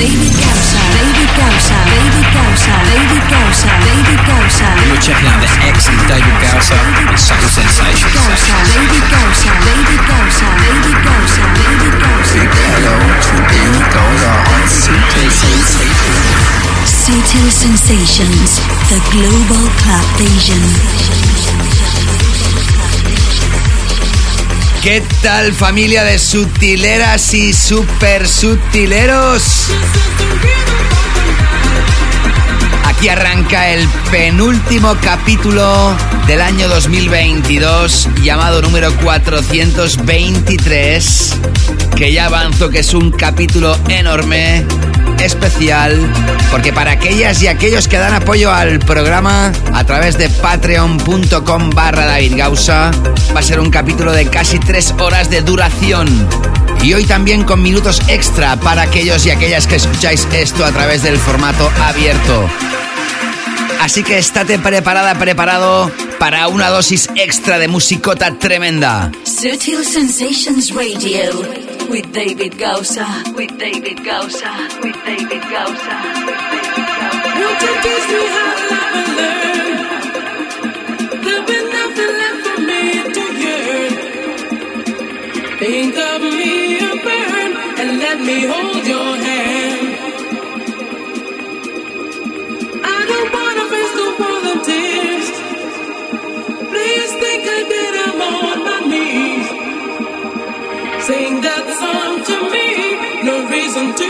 David Gausa. David Gausa. David Gausa. David Gausa. David Gausa. You're checking out the excellent David Gausa on Subtle Sensations. Gausa. David Gausa. David Gausa. David Gausa. David Gausa. Big hello to David Gausa on Sutil Sensations. Sutil Sensations, the global club vision. ¿Qué tal familia de sutileras y super sutileros? Aquí arranca el penúltimo capítulo del año 2022 llamado número 423 que ya avanzo que es un capítulo enorme, especial, porque para aquellas y aquellos que dan apoyo al programa a través de patreon.com barra David Gausa, va a ser un capítulo de casi tres horas de duración. Y hoy también con minutos extra para aquellos y aquellas que escucháis esto a través del formato abierto. Así que estate preparada, preparado para una dosis extra de musicota tremenda. With David Gausa. With David Gausa. With David Gausa. Won't you teach me how to love and learn? There'll be nothing left for me to yearn. Think of me and burn, and let me hold your hand. I don't wanna face no volunteers. Please think I did, I'm on my knees. Sing that song to me, no reason to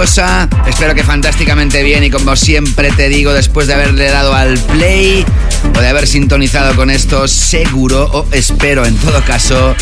Espero que fantásticamente bien y como siempre te digo, después de haberle dado al play o de haber sintonizado con esto, seguro o espero en todo caso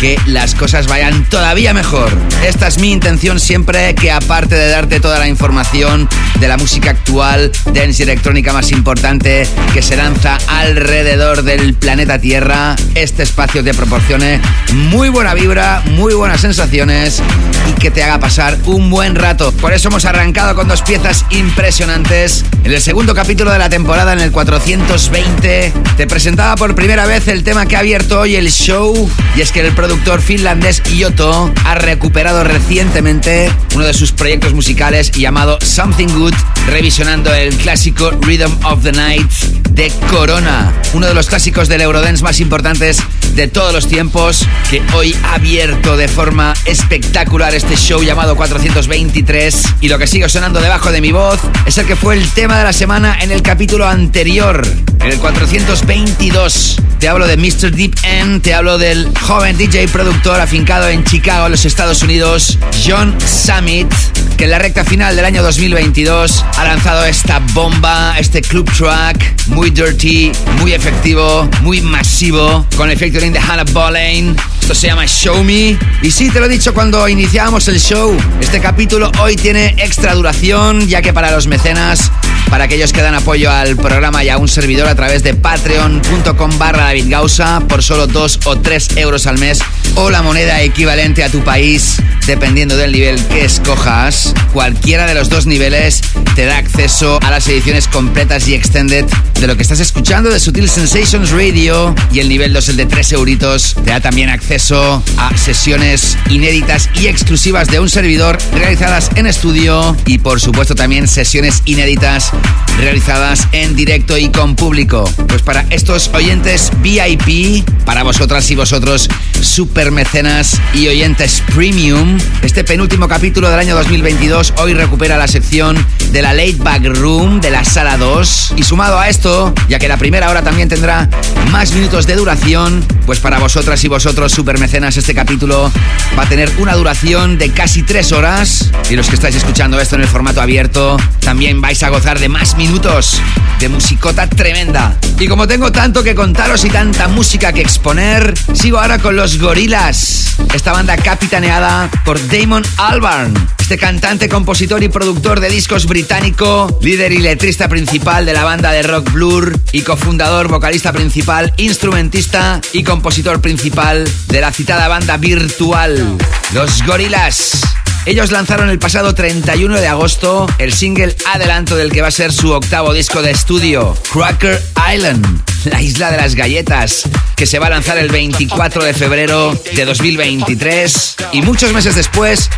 que las cosas vayan todavía mejor. Esta es mi intención siempre que aparte de darte toda la información de la música actual, dance y electrónica más importante que se lanza alrededor del planeta Tierra, este espacio te proporcione muy buena vibra, muy buenas sensaciones y que te haga pasar un buen rato. Por eso hemos arrancado con dos piezas impresionantes. En el segundo capítulo de la temporada, en el 420, te presentaba por primera vez el tema que ha abierto hoy el show y es que el productor finlandés Yoto ha recuperado recientemente uno de sus proyectos musicales llamado Something Good, revisionando el clásico Rhythm of the Night de Corona, uno de los clásicos del Eurodance más importantes de todos los tiempos, que hoy ha abierto de forma espectacular este show llamado 423. Y lo que sigue sonando debajo de mi voz es el que fue el tema de la semana en el capítulo anterior, en el 422. Te hablo de Mr. Deep End, te hablo del joven DJ productor afincado en Chicago, los Estados Unidos, John Summit, que en la recta final del año 2022 ha lanzado esta bomba, este club track, muy dirty, muy efectivo, muy masivo, con el featuring de Hannah Boleyn. Esto se llama Show Me. Y sí, te lo he dicho cuando iniciábamos el show. Este capítulo hoy tiene extra duración, ya que para los mecenas, para aquellos que dan apoyo al programa y a un servidor a través de patreon.com barra David Gausa, por solo 2 o 3 euros al mes, o la moneda equivalente a tu país, dependiendo del nivel que escojas, cualquiera de los dos niveles te da acceso a las ediciones completas y extended de lo que estás escuchando de Sutil Sensations Radio y el nivel 2, el de 3 euritos, te da también acceso a sesiones inéditas y exclusivas de un servidor realizadas en estudio y por supuesto también sesiones inéditas realizadas en directo y con público. Pues para estos oyentes VIP, para vosotras y vosotros super mecenas y oyentes premium, este penúltimo capítulo del año 2022 hoy recupera la sección de la Late Back Room de la sala 2 y sumado a esto, ya que la primera hora también tendrá más minutos de duración, pues para vosotras y vosotros super mecenas este capítulo va a tener una duración de casi 3 horas y los que estáis escuchando esto en el formato abierto también vais a gozar de más minutos de musicota tremenda. Y como tengo tanto que contaros y tanta música que exponer, sigo ahora con los Gorilas. Esta banda capitaneada por Damon Albarn, este cantante, compositor y productor de discos británico, líder y letrista principal de la banda de rock Blur y cofundador, vocalista principal, instrumentista y compositor principal de la citada banda virtual, los Gorilas. Ellos lanzaron el pasado 31 de agosto el single adelanto del que va a ser su octavo disco de estudio, Cracker Island, la isla de las galletas, que se va a lanzar el 24 de febrero de 2023. Y muchos meses después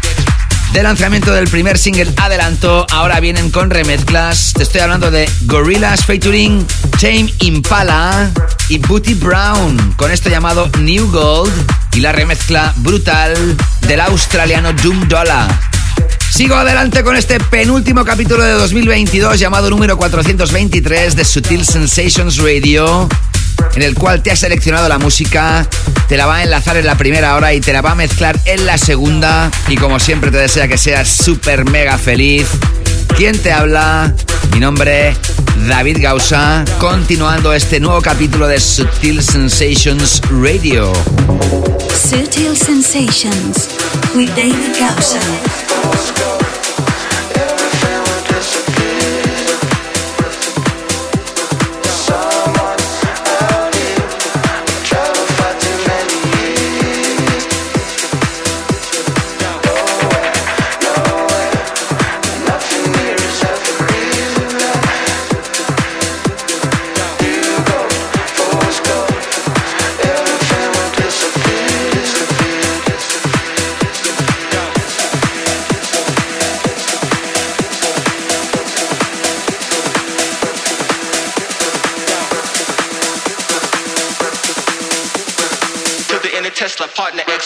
del lanzamiento del primer single adelanto, ahora vienen con remezclas. Te estoy hablando de Gorillaz featuring Tame Impala y Booty Brown, con esto llamado New Gold y la remezcla brutal del australiano Doom Dollar. Sigo adelante con este penúltimo capítulo de 2022 llamado número 423 de Sutil Sensations Radio, en el cual te ha seleccionado la música, te la va a enlazar en la primera hora y te la va a mezclar en la segunda. Y como siempre te desea que seas súper mega feliz. ¿Quién te habla? Mi nombre, David Gausa, continuando este nuevo capítulo de Sutil Sensations Radio. Sutil Sensations with David Gausa. Let's go.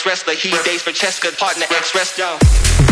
wrestler. he dates for Cheska, partner ex-wrestler.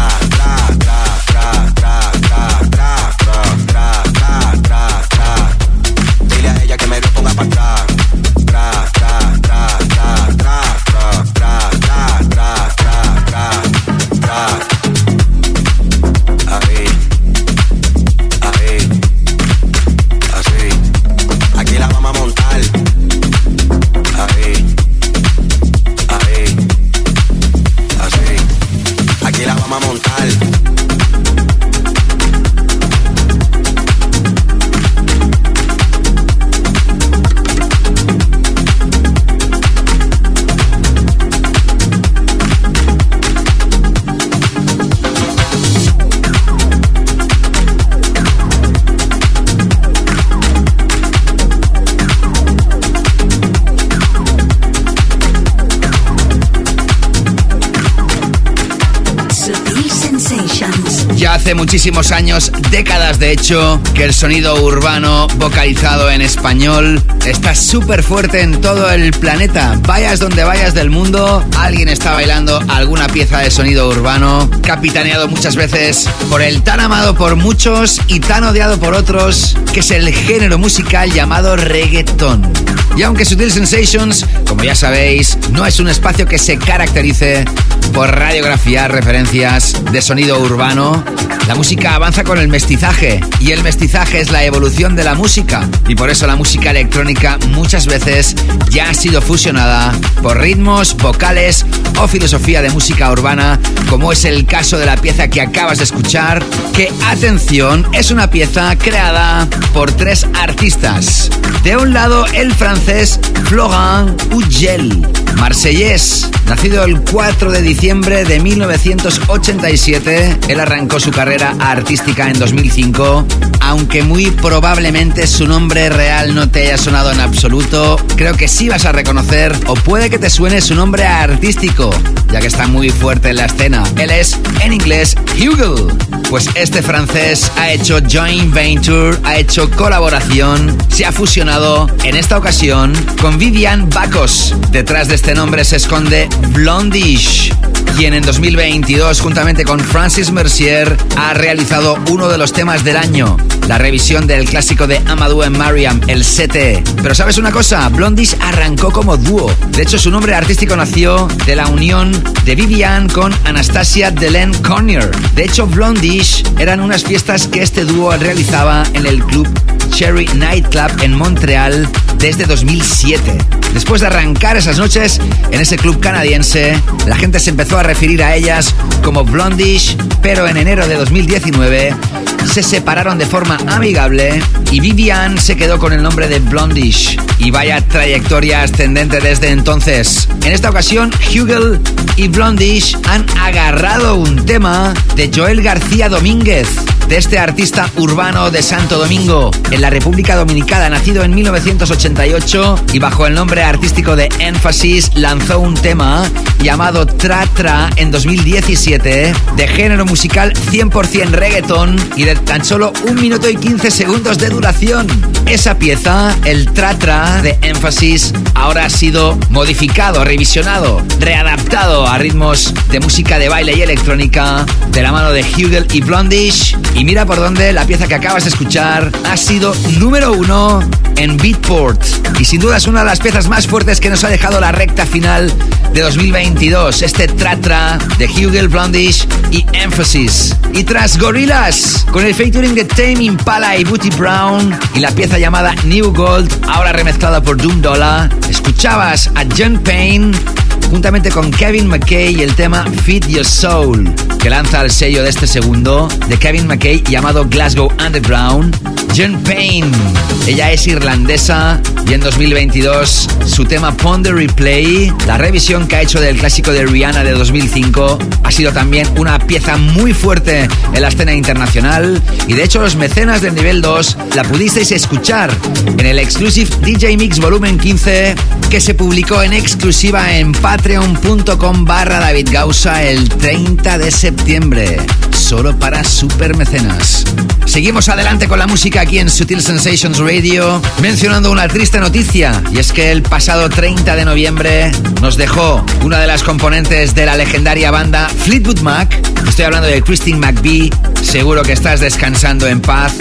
Muchísimos años, décadas de hecho, que el sonido urbano vocalizado en español está súper fuerte en todo el planeta. Vayas donde vayas del mundo, alguien está bailando alguna pieza de sonido urbano, capitaneado muchas veces por el tan amado por muchos y tan odiado por otros, que es el género musical llamado reggaeton. Y aunque Sutil Sensations, como ya sabéis, no es un espacio que se caracterice por radiografiar referencias de sonido urbano, la música avanza con el mestizaje y el mestizaje es la evolución de la música y por eso la música electrónica muchas veces ya ha sido fusionada por ritmos, vocales o filosofía de música urbana como es el caso de la pieza que acabas de escuchar que atención es una pieza creada por tres artistas. De un lado el francés Florent Ugel, marsellés, nacido el 4 de diciembre de 1987, él arrancó su carrera artística en 2005, aunque muy probablemente su nombre real no te haya sonado en absoluto, creo que sí vas a reconocer o puede que te suene su nombre artístico, ya que está muy fuerte en la escena. Él es, en inglés, Hugo. Pues este francés ha hecho joint venture, ha hecho colaboración, se ha fusionado en esta ocasión con Vivian Bacos. Detrás de este nombre se esconde Blondish quien en 2022, juntamente con Francis Mercier, ha realizado uno de los temas del año, la revisión del clásico de Amadou en Mariam, el CT. Pero ¿sabes una cosa? Blondish arrancó como dúo. De hecho, su nombre artístico nació de la unión de Vivian con Anastasia Delen Cornier. De hecho, Blondish eran unas fiestas que este dúo realizaba en el club Cherry Nightclub en Montreal desde 2007. Después de arrancar esas noches en ese club canadiense, la gente se empezó a referir a ellas como Blondish, pero en enero de 2019 se separaron de forma amigable y Vivian se quedó con el nombre de Blondish. Y vaya trayectoria ascendente desde entonces. En esta ocasión, Hugel y Blondish han agarrado un tema de Joel García Domínguez, de este artista urbano de Santo Domingo, en la República Dominicana, nacido en 1988 y bajo el nombre artístico de Emphasis lanzó un tema llamado Tra Tra en 2017 de género musical 100% reggaeton y de tan solo un minuto y 15 segundos de duración. Esa pieza, el Tra Tra de Emphasis, ahora ha sido modificado, revisionado, readaptado a ritmos de música de baile y electrónica de la mano de Hugel y Blondish. Y mira por dónde la pieza que acabas de escuchar ha sido número uno en Beatport. Y sin duda es una de las piezas más fuertes que nos ha dejado la recta final de 2022. Este Tratra de Hugel Blondish y Emphasis. Y tras Gorillaz, con el featuring de Tame Impala y Booty Brown y la pieza llamada New Gold, ahora remezclada por Doom Dollar, escuchabas a John Payne juntamente con Kevin McKay y el tema Feed Your Soul, que lanza el sello de este segundo de Kevin McKay llamado Glasgow Underground. Jen Payne, ella es irlandesa y en 2022 su tema Ponder Replay, la revisión que ha hecho del clásico de Rihanna de 2005, ha sido también una pieza muy fuerte en la escena internacional y de hecho los mecenas del nivel 2 la pudisteis escuchar en el Exclusive DJ Mix Volumen 15 que se publicó en exclusiva en patreon.com barra David Gausa el 30 de septiembre, solo para super mecenas. Seguimos adelante con la música aquí en Sutil Sensations Radio, mencionando una triste noticia, y es que el pasado 30 de noviembre nos dejó una de las componentes de la legendaria banda Fleetwood Mac. Estoy hablando de Christine McVie, seguro que estás descansando en paz.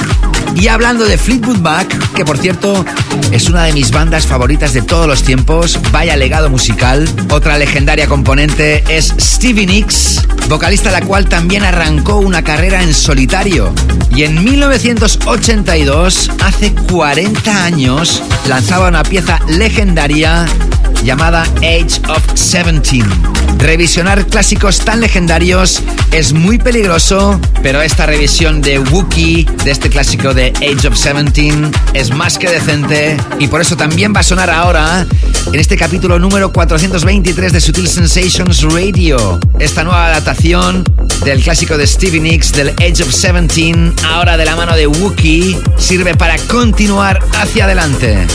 Y hablando de Fleetwood Mac, que por cierto es una de mis bandas favoritas de todos los tiempos, vaya legado musical. Otra legendaria componente es Stevie Nicks, vocalista la cual también arrancó una carrera en solitario. Y en 1982, hace 40 años, lanzaba una pieza legendaria llamada Age of 17. Revisionar clásicos tan legendarios es muy peligroso, pero esta revisión de Wookiee, de este clásico de Age of 17, es más que decente y por eso también va a sonar ahora en este capítulo número 423 de Sutil Sensations Radio. Esta nueva adaptación del clásico de Stevie Nicks del Age of 17, ahora de la mano de Wookiee, sirve para continuar hacia adelante.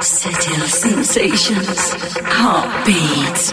Sutil sensations, heartbeats.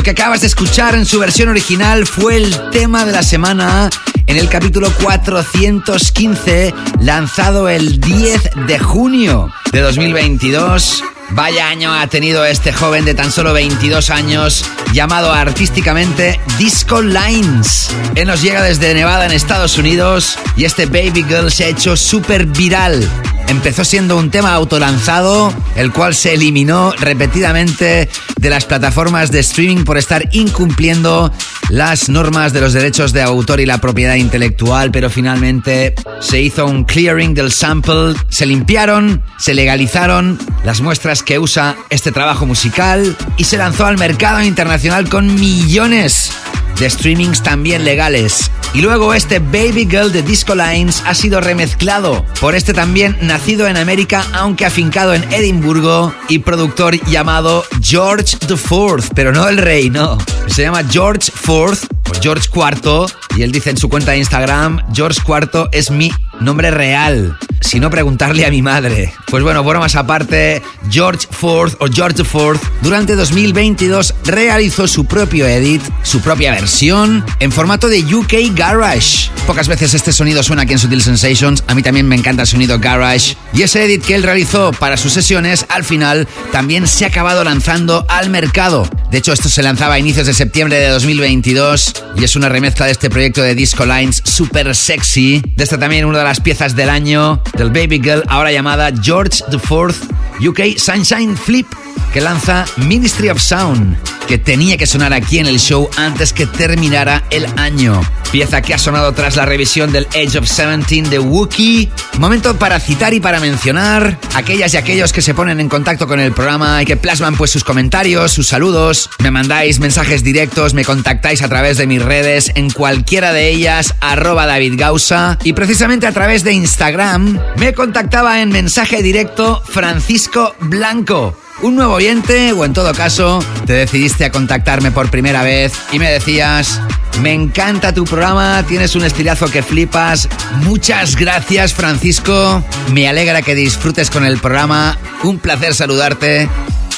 Lo que acabas de escuchar en su versión original fue el tema de la semana en el capítulo 415, lanzado el 10 de junio de 2022. Vaya año ha tenido este joven de tan solo 22 años, llamado artísticamente Disco Lines. Él nos llega desde Nevada en Estados Unidos y este Baby Girl se ha hecho súper viral empezó siendo un tema autolanzado, el cual se eliminó repetidamente de las plataformas de streaming por estar incumpliendo las normas de los derechos de autor y la propiedad intelectual, pero finalmente se hizo un clearing del sample, se limpiaron, se legalizaron las muestras que usa este trabajo musical y se lanzó al mercado internacional con millones de streamings también legales. Y luego este Baby Girl de Disco Lines ha sido remezclado por este también nacido en América, aunque afincado en Edimburgo, y productor llamado George IV, pero no el rey, no. Se llama George IV, o George IV, y él dice en su cuenta de Instagram, George IV es mi nombre real sino preguntarle a mi madre. Pues bueno, más aparte, George Ford o George Ford durante 2022 realizó su propio edit, su propia versión, en formato de UK Garage. Pocas veces este sonido suena aquí en Sutil Sensations, a mí también me encanta el sonido Garage. Y ese edit que él realizó para sus sesiones, al final, también se ha acabado lanzando al mercado. De hecho, esto se lanzaba a inicios de septiembre de 2022 y es una remezcla de este proyecto de Disco Lines super sexy. De esta también una de las piezas del año del Baby Girl, ahora llamada George IV UK Sunshine Flip que lanza Ministry of Sound, que tenía que sonar aquí en el show antes que terminara el año. Pieza que ha sonado tras la revisión del Age of 17 de Wookiee. Momento para citar y para mencionar aquellas y aquellos que se ponen en contacto con el programa y que plasman pues sus comentarios, sus saludos. Me mandáis mensajes directos, me contactáis a través de mis redes, en cualquiera de ellas, arroba David Gausa. Y precisamente a través de Instagram me contactaba en mensaje directo Francisco Blanco un nuevo oyente o en todo caso te decidiste a contactarme por primera vez y me decías, me encanta tu programa, tienes un estilazo que flipas. Muchas gracias Francisco, me alegra que disfrutes con el programa, un placer saludarte.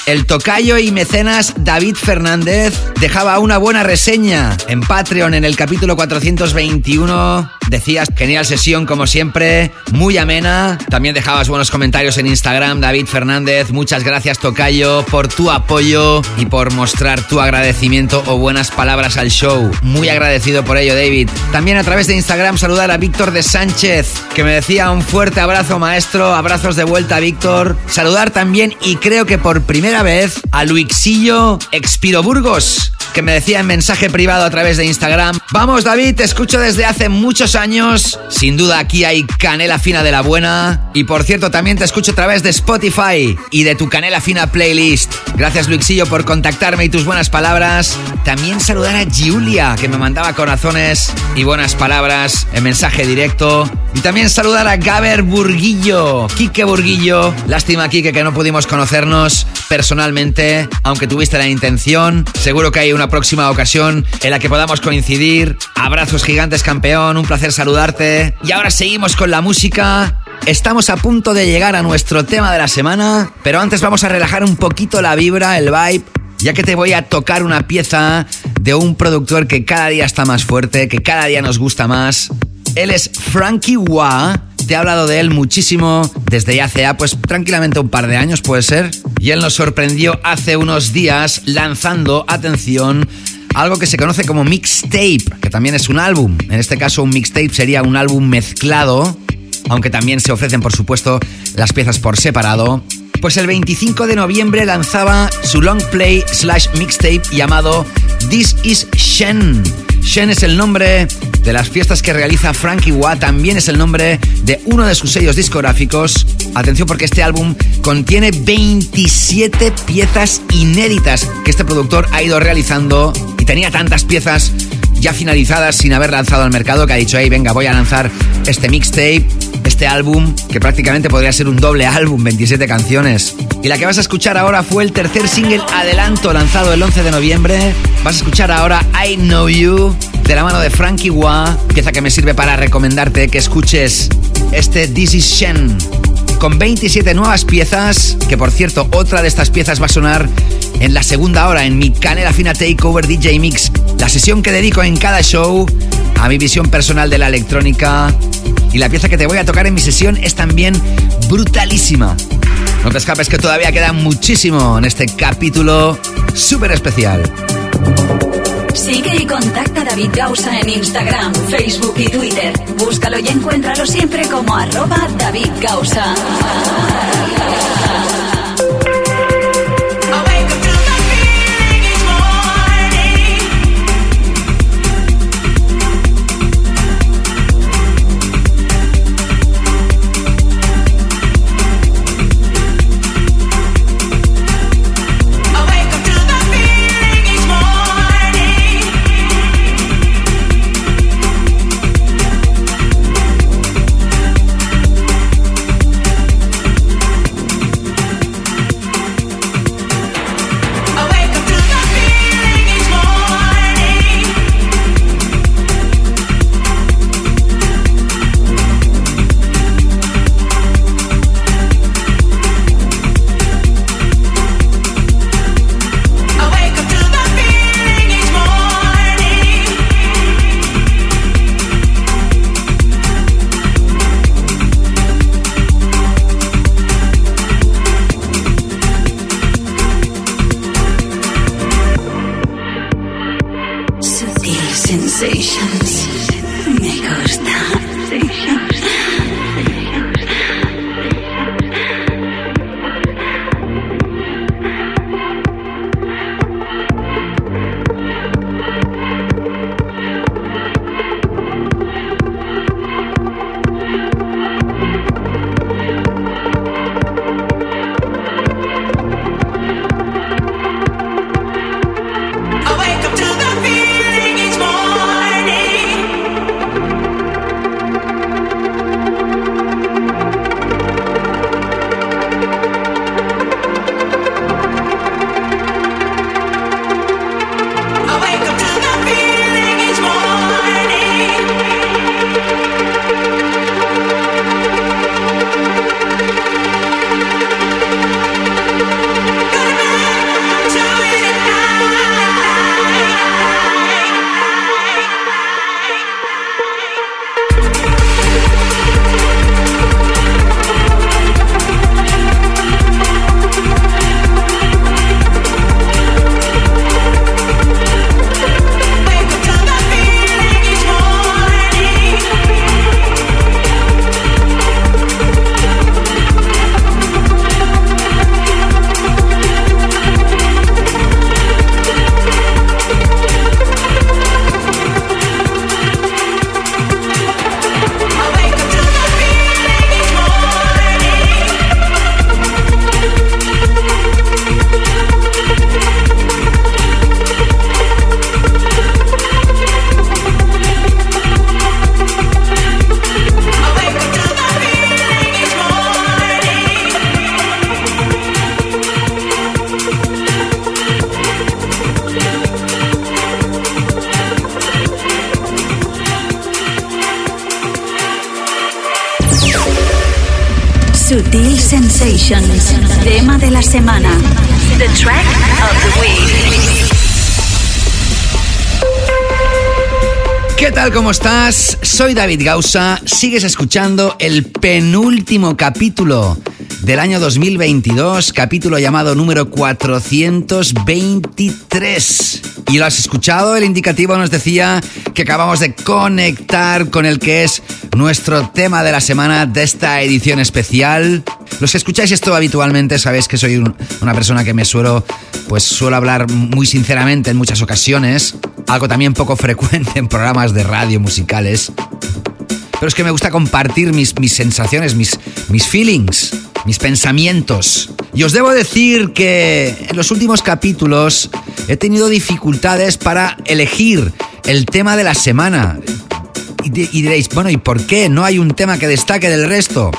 El tocayo y mecenas David Fernández dejaba una buena reseña en Patreon en el capítulo 421 Decías, genial sesión como siempre, muy amena. También dejabas buenos comentarios en Instagram, David Fernández. Muchas gracias, Tocayo, por tu apoyo y por mostrar tu agradecimiento o buenas palabras al show. Muy agradecido por ello, David. También a través de Instagram saludar a Víctor de Sánchez, que me decía un fuerte abrazo, maestro. Abrazos de vuelta, Víctor. Saludar también, y creo que por primera vez, a Luixillo Expiro Burgos, que me decía en mensaje privado a través de Instagram. Vamos, David, te escucho desde hace muchos años. Sin duda aquí hay canela fina de la buena. Y por cierto, también te escucho a través de Spotify y de tu canela fina playlist. Gracias, Luixillo, por contactarme y tus buenas palabras. También saludar a Julia, que me mandaba corazones y buenas palabras en mensaje directo. Y también saludar a Gaber Burguillo, Quique Burguillo. Lástima, Quique, que no pudimos conocernos personalmente, aunque tuviste la intención. Seguro que hay una próxima ocasión en la que podamos coincidir. Abrazos gigantes, campeón. Un placer saludarte. Y ahora seguimos con la música. Estamos a punto de llegar a nuestro tema de la semana, pero antes vamos a relajar un poquito la vibra, el vibe, ya que te voy a tocar una pieza de un productor que cada día está más fuerte, que cada día nos gusta más. Él es Frankie Wah. Te he hablado de él muchísimo desde ya hace pues tranquilamente un par de años puede ser. Y él nos sorprendió hace unos días lanzando, atención, algo que se conoce como mixtape, que también es un álbum. En este caso un mixtape sería un álbum mezclado, aunque también se ofrecen por supuesto las piezas por separado. Pues el 25 de noviembre lanzaba su long play slash mixtape llamado This is Shen. Shen es el nombre de las fiestas que realiza Frankie Watt, también es el nombre de uno de sus sellos discográficos. Atención porque este álbum contiene 27 piezas inéditas que este productor ha ido realizando y tenía tantas piezas ya finalizadas sin haber lanzado al mercado que ha dicho, hey, venga, voy a lanzar este mixtape este álbum, que prácticamente podría ser un doble álbum, 27 canciones. Y la que vas a escuchar ahora fue el tercer single adelanto lanzado el 11 de noviembre. Vas a escuchar ahora I Know You de la mano de Frankie Wah, pieza que me sirve para recomendarte que escuches este This Is Shen con 27 nuevas piezas, que por cierto, otra de estas piezas va a sonar en la segunda hora en mi Canela Fina Takeover DJ Mix, la sesión que dedico en cada show a mi visión personal de la electrónica. Y la pieza que te voy a tocar en mi sesión es también brutalísima. No te escapes que todavía queda muchísimo en este capítulo súper especial. Sigue y contacta a David Gausa en Instagram, Facebook y Twitter. Búscalo y encuéntralo siempre como arroba David Gausa. Semana. The track of the week. ¿Qué tal? ¿Cómo estás? Soy David Gausa. Sigues escuchando el penúltimo capítulo del año 2022, capítulo llamado número 423. Y lo has escuchado, el indicativo nos decía que acabamos de conectar con el que es nuestro tema de la semana de esta edición especial. Los que escucháis esto habitualmente sabéis que soy un- una persona que me suelo, pues suelo hablar muy sinceramente en muchas ocasiones, algo también poco frecuente en programas de radio musicales. Pero es que me gusta compartir mis, mis sensaciones, mis, mis feelings, mis pensamientos. Y os debo decir que en los últimos capítulos he tenido dificultades para elegir el tema de la semana. Y diréis, bueno, ¿y por qué no hay un tema que destaque del resto?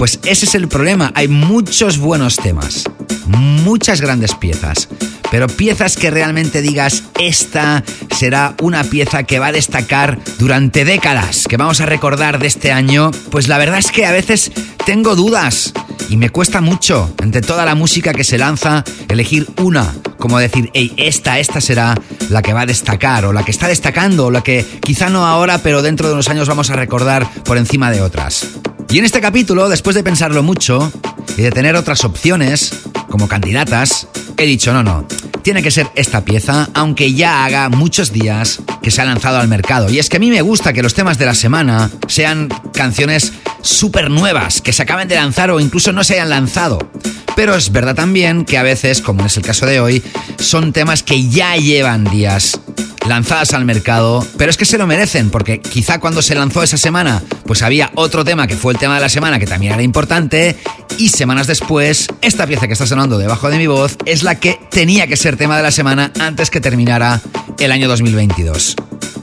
Pues ese es el problema. Hay muchos buenos temas, muchas grandes piezas, pero piezas que realmente digas, esta será una pieza que va a destacar durante décadas, que vamos a recordar de este año. Pues la verdad es que a veces tengo dudas y me cuesta mucho, entre toda la música que se lanza, elegir una. Como decir, hey, esta, esta será la que va a destacar, o la que está destacando, o la que quizá no ahora, pero dentro de unos años vamos a recordar por encima de otras. Y en este capítulo, después de pensarlo mucho y de tener otras opciones como candidatas, he dicho, no, no, tiene que ser esta pieza, aunque ya haga muchos días que se ha lanzado al mercado. Y es que a mí me gusta que los temas de la semana sean canciones súper nuevas, que se acaben de lanzar o incluso no se hayan lanzado. Pero es verdad también que a veces, como es el caso de hoy, son temas que ya llevan días lanzadas al mercado, pero es que se lo merecen, porque quizá cuando se lanzó esa semana, pues había otro tema que fue el tema de la semana que también era importante, y semanas después, esta pieza que está sonando debajo de mi voz es la que tenía que ser tema de la semana antes que terminara el año 2022.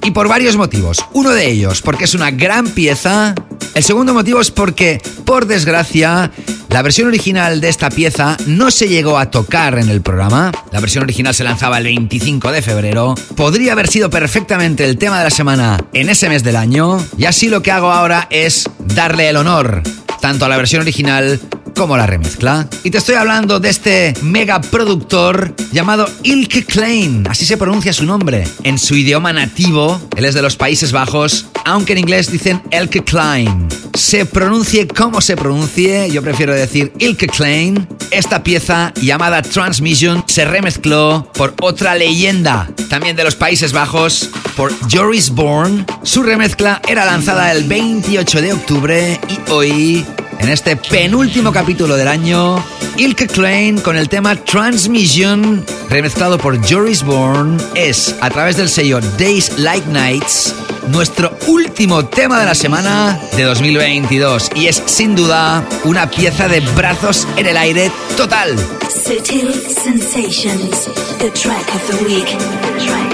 Y por varios motivos. Uno de ellos, porque es una gran pieza. El segundo motivo es porque, por desgracia, la versión original de esta pieza no se llegó a tocar en el programa. La versión original se lanzaba el 25 de febrero. Podría haber sido perfectamente el tema de la semana en ese mes del año. Y así lo que hago ahora es darle el honor tanto a la versión original como la remezcla. Y te estoy hablando de este mega productor llamado Ilke Klein, así se pronuncia su nombre. En su idioma nativo, él es de los Países Bajos, aunque en inglés dicen Elke Klein. Se pronuncie como se pronuncie, yo prefiero decir Ilke Klein. Esta pieza llamada Transmission se remezcló por otra leyenda, también de los Países Bajos, por Joris Bourne. Su remezcla era lanzada el 28 de octubre y hoy en este penúltimo capítulo del año, Ilke Klein con el tema Transmission, remezclado por Joris Bourne, es a través del sello Days Like Nights nuestro último tema de la semana de 2022 y es sin duda una pieza de brazos en el aire total. Sensations, the track of the.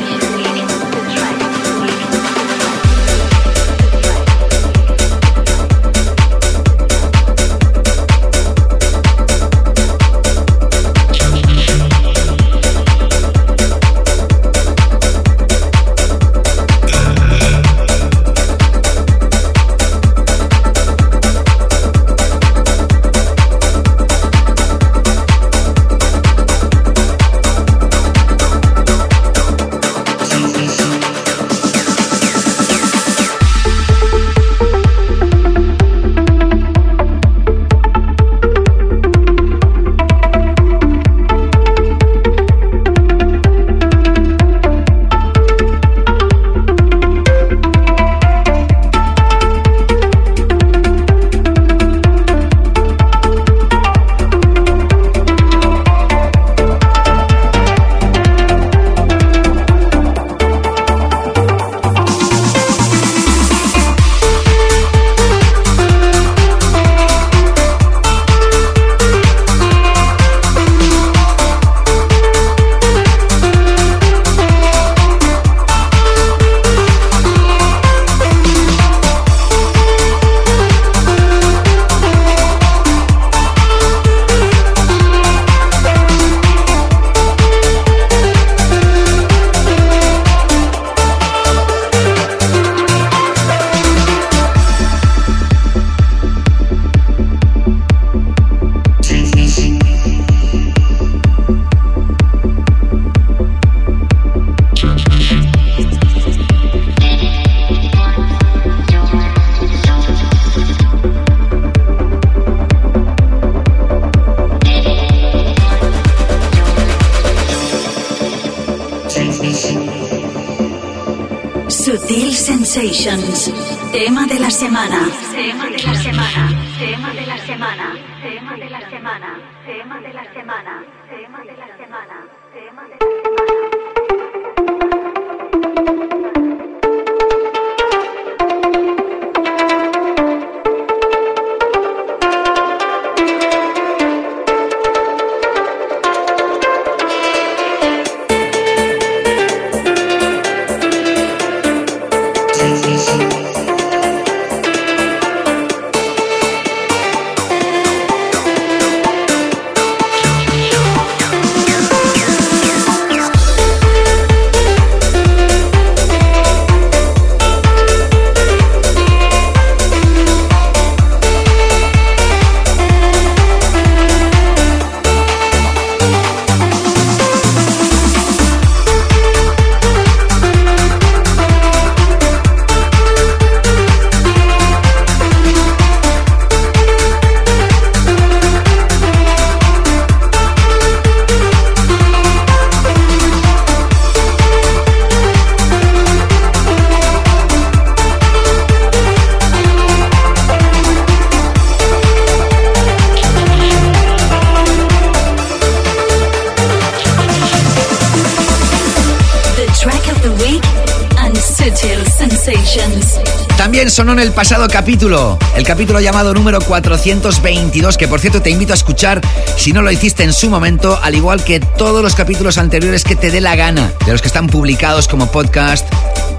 Sonó en el pasado capítulo, el capítulo llamado número 422, que por cierto te invito a escuchar si no lo hiciste en su momento, al igual que todos los capítulos anteriores que te dé la gana, de los que están publicados como podcast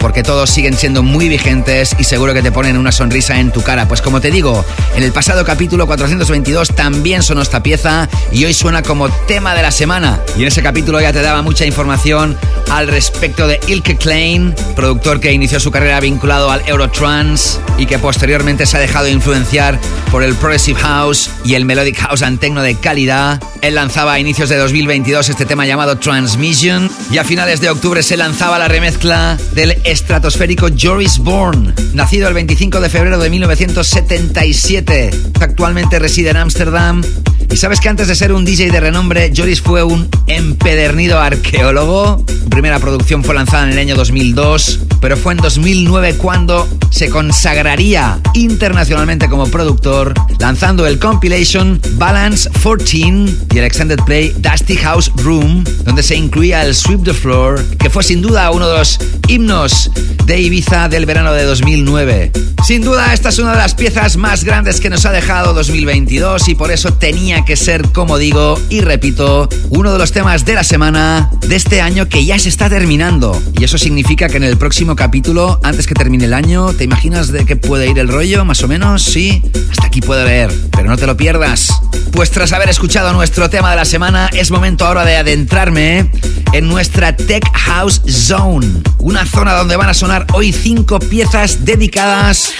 porque todos siguen siendo muy vigentes y seguro que te ponen una sonrisa en tu cara. Pues como te digo, en el pasado capítulo 422 también sonó esta pieza y hoy suena como tema de la semana. Y en ese capítulo ya te daba mucha información al respecto de Ilke Klein, productor que inició su carrera vinculado al Eurotrance y que posteriormente se ha dejado influenciar por el Progressive House y el Melodic House and Techno de calidad. Él lanzaba a inicios de 2022 este tema llamado Transmission y a finales de octubre se lanzaba la remezcla del estratosférico Joris Bourne, nacido el 25 de febrero de 1977. Actualmente reside en Ámsterdam y sabes que antes de ser un DJ de renombre, Joris fue un empedernido arqueólogo. Su primera producción fue lanzada en el año 2002, pero fue en 2009 cuando se consagraría internacionalmente como productor, lanzando el compilation Balance 14 y el extended play Dusty House Room, donde se incluía el Sweep the Floor, que fue sin duda uno de los himnos de Ibiza del verano de 2009. Sin duda, esta es una de las piezas más grandes que nos ha dejado 2022 y por eso tenía que ser, como digo y repito, uno de los temas de la semana de este año que ya se está terminando. Y eso significa que en el próximo capítulo, antes que termine el año, ¿te imaginas de qué puede ir el rollo? Más o menos, sí. Hasta aquí puede ver, pero no te lo pierdas. Pues tras haber escuchado nuestro tema de la semana, es momento ahora de adentrarme en nuestra Tech House Zone, una zona donde van a sonar hoy cinco piezas dedicadas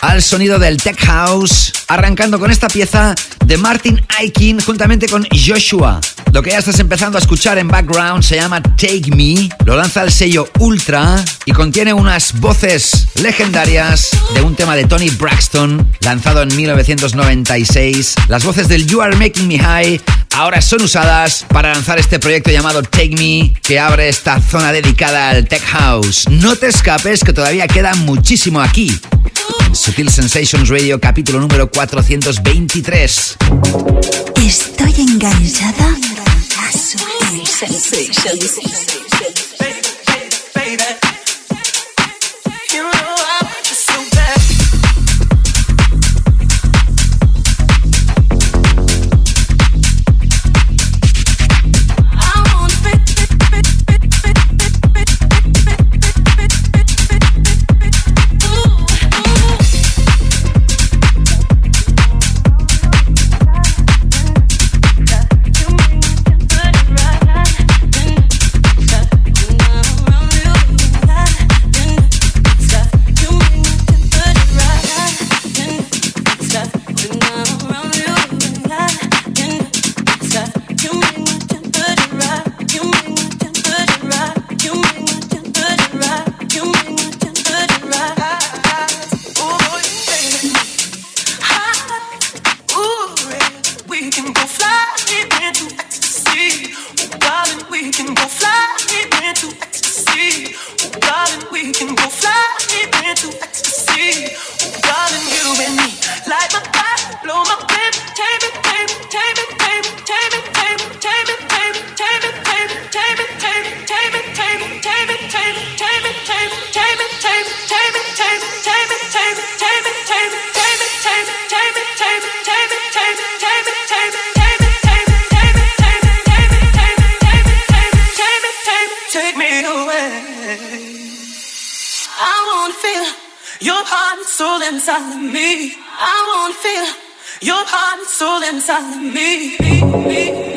al sonido del Tech House, arrancando con esta pieza de Martin Aikin juntamente con Joshua. Lo que ya estás empezando a escuchar en background se llama Take Me, lo lanza el sello Ultra y contiene unas voces legendarias de un tema de Tony Braxton lanzado en 1996. Las voces del You Are Making Me High ahora son usadas para lanzar este proyecto llamado Take Me que abre esta zona dedicada al Tech House. No te escapes que todavía queda muchísimo aquí. Sutil Sensations Radio, capítulo número 423. Estoy enganchada a Sutil Sensations.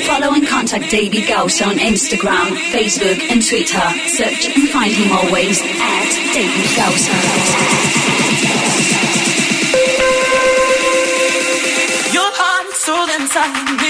Follow and contact Davey Gauss on Instagram, Facebook, and Twitter. Search and find him always at Davey Gauss. Your heart and soul inside me.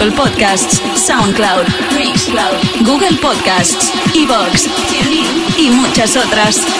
Apple Podcasts, SoundCloud, Mixcloud, Google Podcasts, Evox, TuneIn y muchas otras.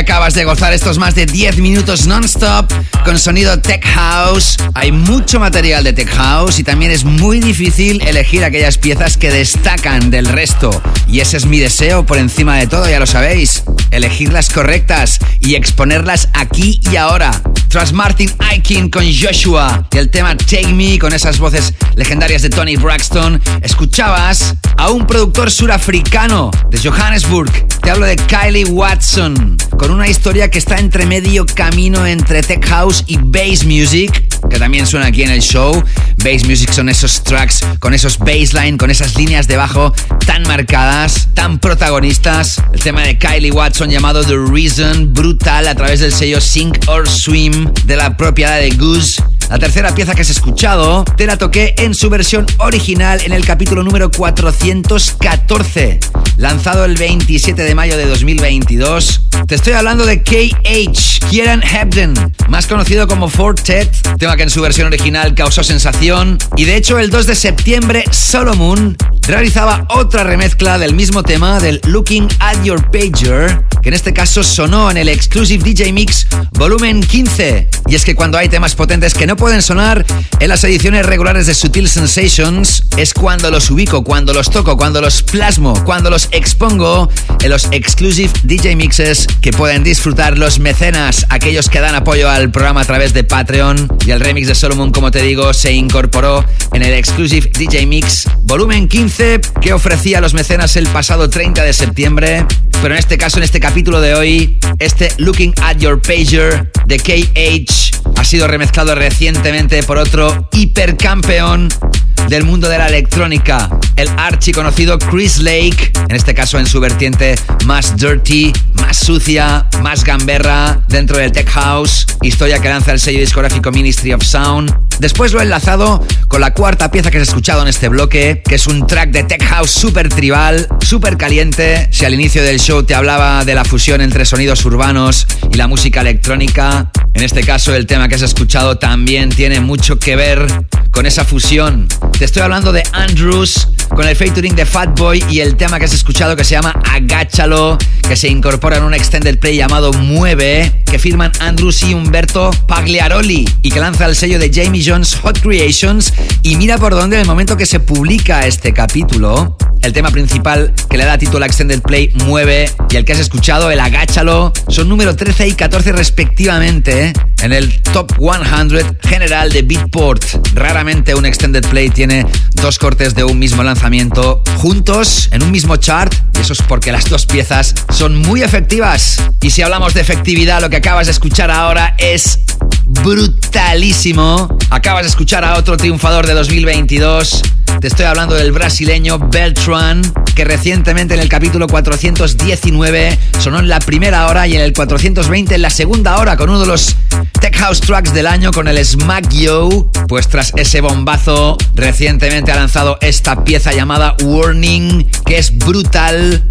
Acabas de gozar estos más de 10 minutos non-stop con sonido Tech House. Hay mucho material de Tech House y también es muy difícil elegir aquellas piezas que destacan del resto. Y ese es mi deseo por encima de todo, ya lo sabéis. Elegir las correctas y exponerlas aquí y ahora. Tras Martin Aikin con Joshua. Y el tema Take Me con esas voces legendarias de Tony Braxton, escuchabas a un productor surafricano de Johannesburg. Te hablo de Kylie Watson, con una historia que está entre medio camino entre tech house y bass music, que también suena aquí en el show. Bass music son esos tracks con esos bassline, con esas líneas de bajo tan marcadas, tan protagonistas. El tema de Kylie Watson llamado The Reason, brutal a través del sello Sink or Swim de la propiedad de Goose. La tercera pieza que has escuchado te la toqué en su versión original en el capítulo número 414, lanzado el 27 de mayo de 2022. Te estoy hablando de KH, Kieran Hebden, más conocido como Fortet, tema que en su versión original causó sensación. Y de hecho, el 2 de septiembre, Solomon realizaba otra remezcla del mismo tema, del Looking at Your Pager, que en este caso sonó en el Exclusive DJ Mix volumen 15. Y es que cuando hay temas potentes que no pueden sonar en las ediciones regulares de Sutil Sensations, es cuando los ubico, cuando los toco, cuando los plasmo, cuando los expongo en los Exclusive DJ Mixes que pueden disfrutar los mecenas, aquellos que dan apoyo al programa a través de Patreon. Y el remix de Solomon, como te digo, se incorporó en el Exclusive DJ Mix volumen 15 que ofrecía a los mecenas el pasado 30 de septiembre. Pero en este caso, en este capítulo de hoy, este Looking at Your Pager de KH ha sido remezclado recientemente por otro hipercampeón del mundo de la electrónica, el archi conocido Chris Lake, en este caso en su vertiente más dirty, más sucia, más gamberra dentro del tech house, historia que lanza el sello discográfico Ministry of Sound. Después lo he enlazado con la cuarta pieza que has escuchado en este bloque, que es un track de tech house súper tribal, súper caliente. Si al inicio del show te hablaba de la fusión entre sonidos urbanos y la música electrónica, en este caso el tema que has escuchado también tiene mucho que ver con esa fusión. Te estoy hablando de Andrews con el featuring de Fatboy y el tema que has escuchado que se llama Agáchalo, que se incorpora en un extended play llamado Mueve, que firman Andrews y Humberto Pagliaroli y que lanza el sello de Jamie Jones Hot Creations. Y mira por dónde en el momento que se publica este capítulo, el tema principal que le da título a Extended Play Mueve y el que has escuchado, el Agáchalo, son número 13 y 14 respectivamente en el Top 100 general de Beatport. Un Extended Play tiene dos cortes de un mismo lanzamiento juntos en un mismo chart y eso es porque las dos piezas son muy efectivas. Y si hablamos de efectividad, lo que acabas de escuchar ahora es brutalísimo. Acabas de escuchar a otro triunfador de 2022. Te estoy hablando del brasileño Beltran, que recientemente en el capítulo 419 sonó en la primera hora y en el 420 en la segunda hora con uno de los Tech House Tracks del año con el Smack Yo. Pues tras ese bombazo, recientemente ha lanzado esta pieza llamada Warning, que es brutal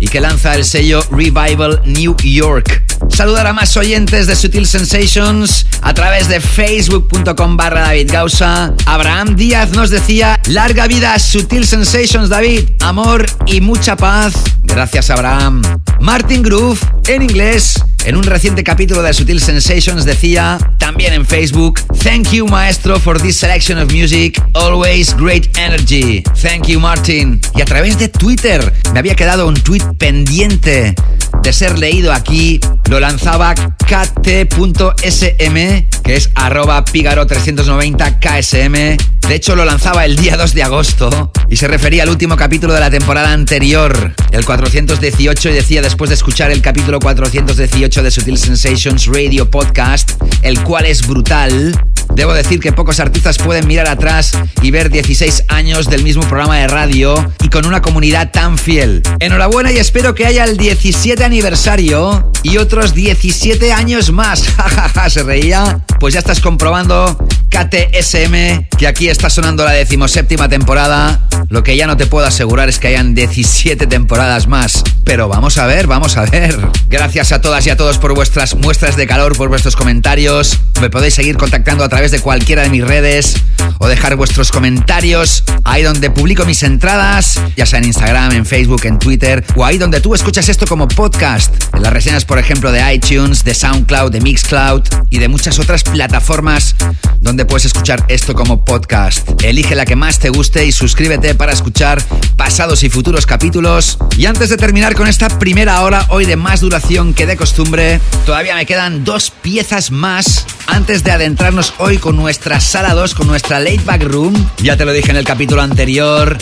y que lanza el sello Revival New York. Saludar a más oyentes de Sutil Sensations a través de facebook.com barra David Gausa. Abraham Díaz nos decía, larga vida Sutil Sensations David, amor y mucha paz. Gracias Abraham. Martin Groove, en inglés, en un reciente capítulo de Sutil Sensations decía, también en Facebook, Thank you maestro for this selection of music, always great energy. Thank you Martin. Y a través de Twitter me había quedado un tweet pendiente de ser leído aquí, lo lanzaba kt.sm, que es arroba pígaro390ksm. De hecho, lo lanzaba el día 2 de agosto y se refería al último capítulo de la temporada anterior, el 418, y decía después de escuchar el capítulo 418 de Sutil Sensations Radio Podcast, el cual es brutal. Debo decir que pocos artistas pueden mirar atrás y ver 16 años del mismo programa de radio y con una comunidad tan fiel. Enhorabuena y espero que haya el 17 aniversario y otros 17 años más. Jajaja, se reía. Pues ya estás comprobando KTSM que aquí está sonando la decimoséptima temporada. Lo que ya no te puedo asegurar es que hayan 17 temporadas más. pero vamos a ver, vamos a ver. Gracias a todas y a todos por vuestras muestras de calor, por vuestros comentarios. Me podéis seguir contactando a través de cualquiera de mis redes o dejar vuestros comentarios ahí donde publico mis entradas, ya sea en Instagram, en Facebook, en Twitter o ahí donde tú escuchas esto como podcast. En las reseñas, por ejemplo, de iTunes, de SoundCloud, de Mixcloud y de muchas otras plataformas donde puedes escuchar esto como podcast. Elige la que más te guste y suscríbete para escuchar pasados y futuros capítulos. Y antes de terminar con esta primera hora, hoy de más duración que de costumbre, todavía me quedan dos piezas más antes de adentrarnos hoy con nuestra sala 2, con nuestra late back room. Ya te lo dije en el capítulo anterior,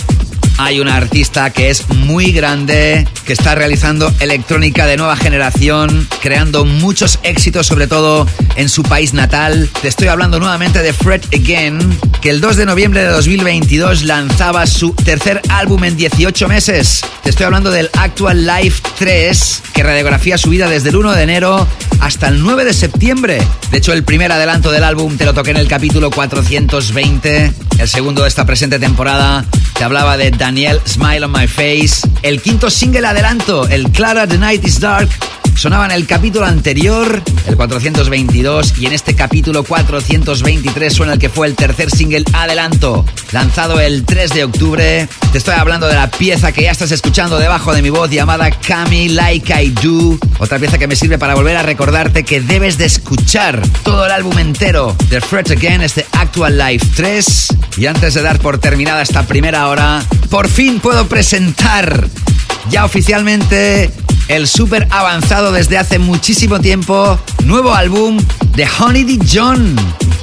hay una artista que es muy grande, que está realizando electrónica de nueva generación, creando muchos éxitos, sobre todo en su país natal. Te estoy hablando nuevamente de Fred Again, que el 2 de noviembre de 2022 lanzaba su tercer álbum en 18 meses. Te estoy hablando del Actual Life 3, que radiografía su vida desde el 1 de enero hasta el 9 de septiembre. De hecho, el primer adelanto del álbum te lo toqué en el capítulo 420. El segundo de esta presente temporada te hablaba de Daniel Smile on My Face. El quinto single adelanto, el Clara The Night is Dark, sonaba en el capítulo anterior, el 422, y en este capítulo 423 suena el que fue el tercer single adelanto, lanzado el 3 de octubre. Te estoy hablando de la pieza que ya estás escuchando debajo de mi voz llamada Kami Like I Do, otra pieza que me sirve para volver a recordarte que debes de escuchar todo el álbum entero de Fred Again, este Actual Life 3. Y antes de dar por terminada esta primera hora, por fin puedo presentar ya oficialmente el súper avanzado desde hace muchísimo tiempo, nuevo álbum de Honey D. John.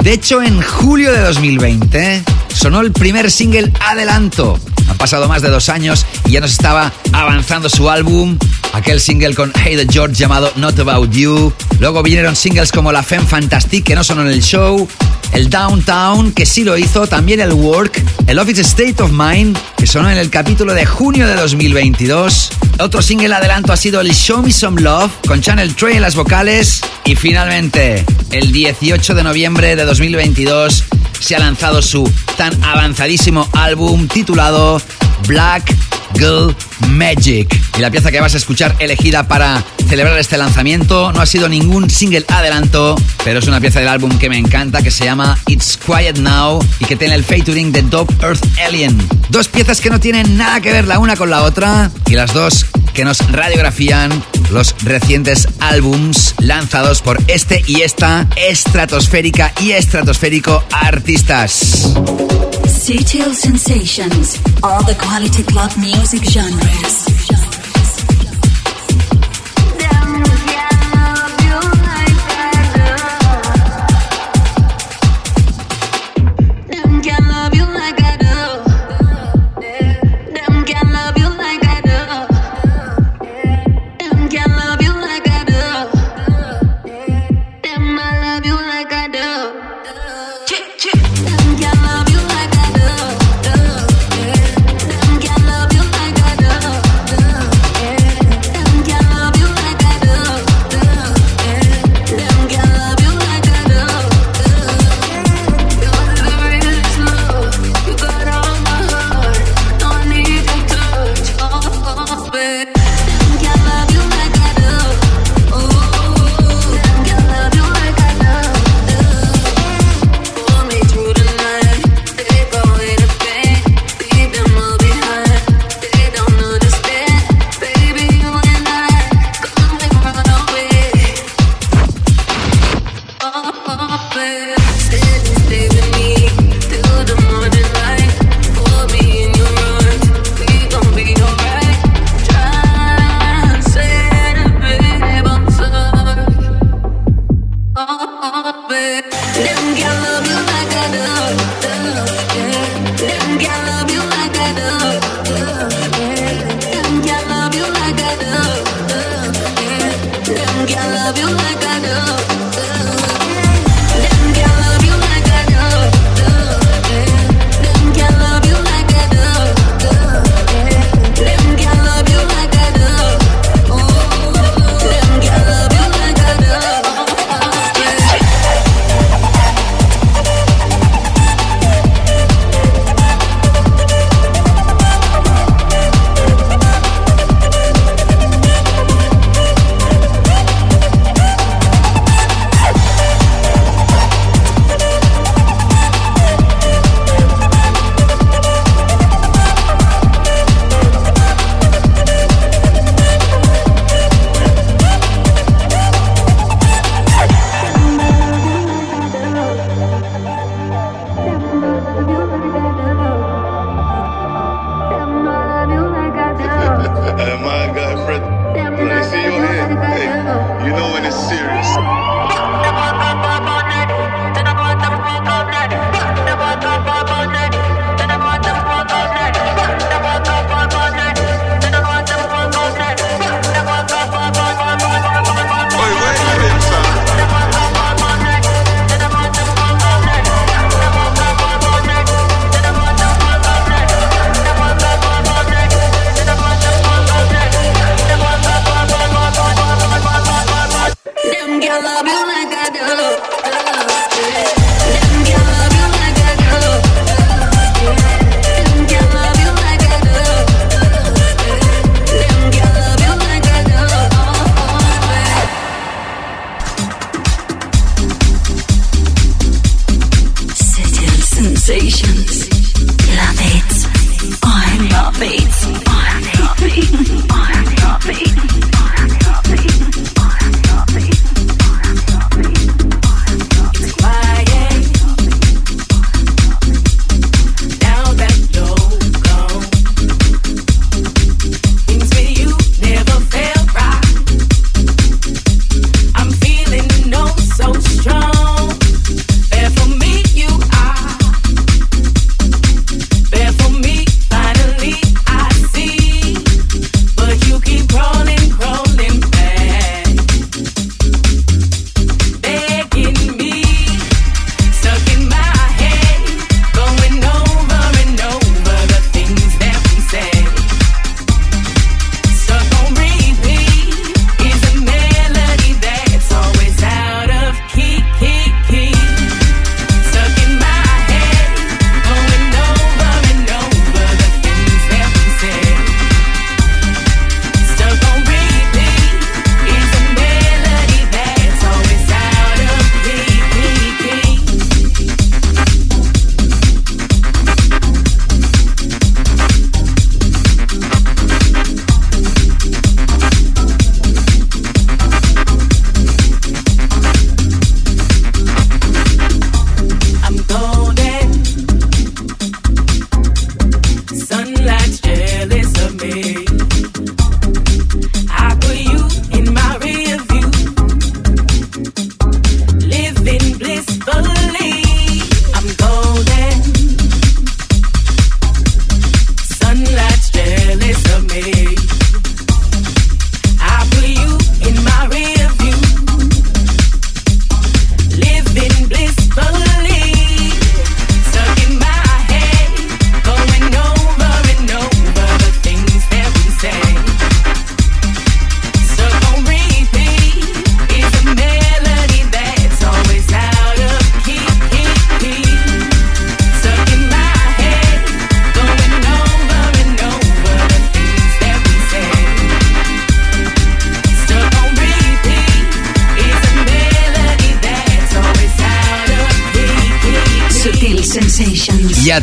De hecho, en julio de 2020 sonó el primer single adelanto. Han pasado más de dos años y ya nos estaba avanzando su álbum. Aquel single con Hey the George llamado Not About You. Luego vinieron singles como La Femme Fantastique que no sonó en el show. El Downtown que sí lo hizo. También el Work. El Office State of Mind que sonó en el capítulo de junio de 2022. Otro single adelanto ha sido el Show Me Some Love con Channel Trey en las vocales. Y finalmente, el 18 de noviembre de 2022 se ha lanzado su tan avanzadísimo álbum titulado Black Girl Magic. Y la pieza que vas a escuchar elegida para celebrar este lanzamiento no ha sido ningún single adelanto, pero es una pieza del álbum que me encanta que se llama It's Quiet Now y que tiene el featuring de Dope Earth Alien. Dos piezas que no tienen nada que ver la una con la otra y las dos que nos radiografían los recientes álbums lanzados por este y esta estratosférica y estratosférico artistas. Sutil sensations, all the quality club music genres.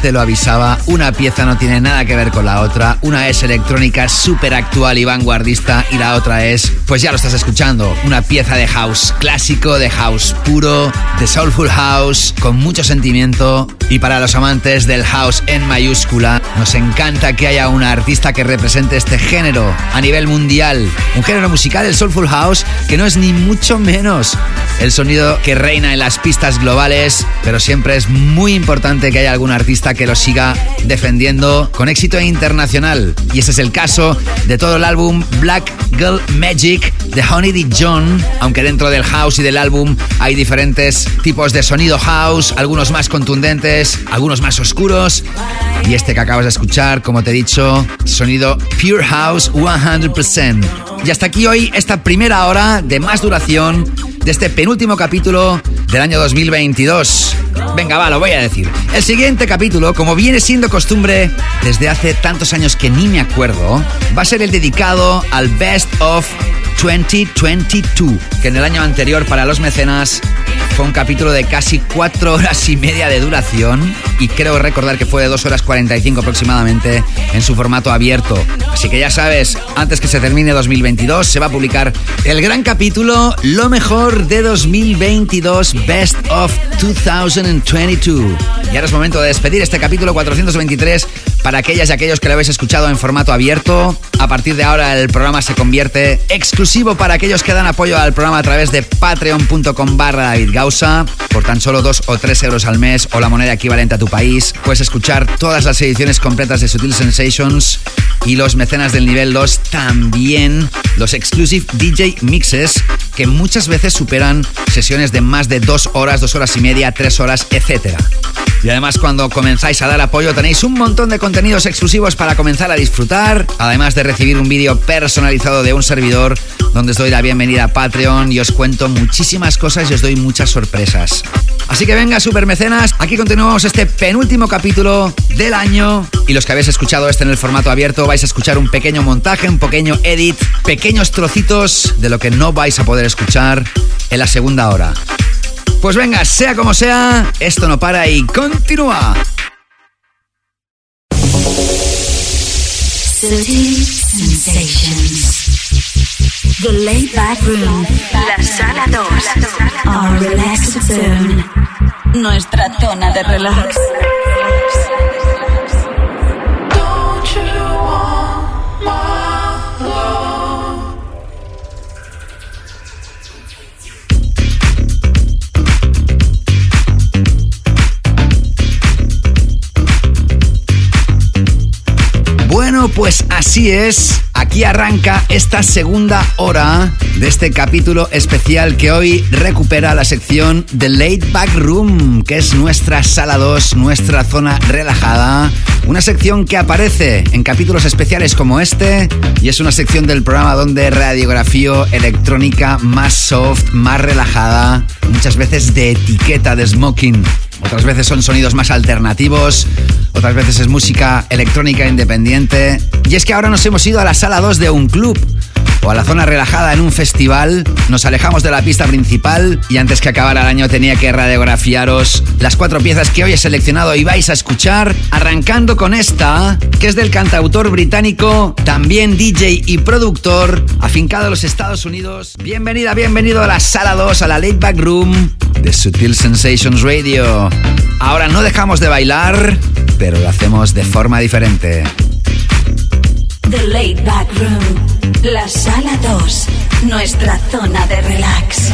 Te lo avisaba, una pieza no tiene nada que ver con la otra. Una es electrónica súper actual y vanguardista y la otra es, pues ya lo estás escuchando, una pieza de house clásico, de house puro, de soulful house, con mucho sentimiento. Y para los amantes del house en mayúscula, nos encanta que haya una artista que represente este género a nivel mundial. Un género musical, el soulful house, que no es ni mucho menos el sonido que reina en las pistas globales, pero siempre es muy importante que haya algún artista que lo siga defendiendo con éxito internacional. Y ese es el caso de todo el álbum Black Girl Magic de Honey D. John, aunque dentro del house y del álbum hay diferentes tipos de sonido house, algunos más contundentes, algunos más oscuros. Y este que acabas de escuchar, como te he dicho, sonido Pure House 100%. Y hasta aquí hoy esta primera hora de más duración de este penúltimo capítulo del año 2022. Venga, va, lo voy a decir. El siguiente capítulo, como viene siendo costumbre desde hace tantos años que ni me acuerdo, va a ser el dedicado al Best of 2022, que en el año anterior para los mecenas fue un capítulo de casi cuatro horas y media de duración y creo recordar que fue de 2 horas 45 aproximadamente en su formato abierto. Así que ya sabes, antes que se termine 2022 se va a publicar el gran capítulo Lo mejor de 2022 Best of 2022. Y ahora es momento de despedir este capítulo 423 para aquellas y aquellos que lo habéis escuchado en formato abierto. A partir de ahora el programa se convierte exclusivo para aquellos que dan apoyo al programa a través de patreon.com barra. Por tan solo 2 o 3 euros al mes o la moneda equivalente a tu país, puedes escuchar todas las ediciones completas de Sutil Sensations y los mecenas del nivel 2 también los exclusive DJ mixes que muchas veces superan sesiones de más de 2 horas, 2 horas y media, 3 horas, etcétera. Y además cuando comenzáis a dar apoyo tenéis un montón de contenidos exclusivos para comenzar a disfrutar, además de recibir un vídeo personalizado de un servidor donde os doy la bienvenida a Patreon y os cuento muchísimas cosas y os doy muchas sorpresas. Así que venga, supermecenas, aquí continuamos este penúltimo capítulo del año y los que habéis escuchado este en el formato abierto vais a escuchar un pequeño montaje, un pequeño edit, pequeños trocitos de lo que no vais a poder escuchar en la segunda hora. Pues venga, sea como sea, esto no para y continúa. La Sala 2. Our Relaxed Zone. Nuestra zona de relax. Bueno, pues así es. Aquí arranca esta segunda hora de este capítulo especial que hoy recupera la sección The Late Back Room, que es nuestra sala 2, nuestra zona relajada. Una sección que aparece en capítulos especiales como este y es una sección del programa donde radiografío electrónica más soft, más relajada, muchas veces de etiqueta de smoking. Otras veces son sonidos más alternativos, otras veces es música electrónica independiente. Y es que ahora nos hemos ido a la sala 2 de un club o a la zona relajada en un festival, nos alejamos de la pista principal y antes que acabara el año tenía que radiografiaros las cuatro piezas que hoy he seleccionado y vais a escuchar, arrancando con esta, que es del cantautor británico, también DJ y productor, afincado en los Estados Unidos. Bienvenida, bienvenido a la sala 2, a la Late Back Room de Sutil Sensations Radio. Ahora no dejamos de bailar, pero lo hacemos de forma diferente. The Laid Back Room. La Sala 2. Nuestra zona de relax.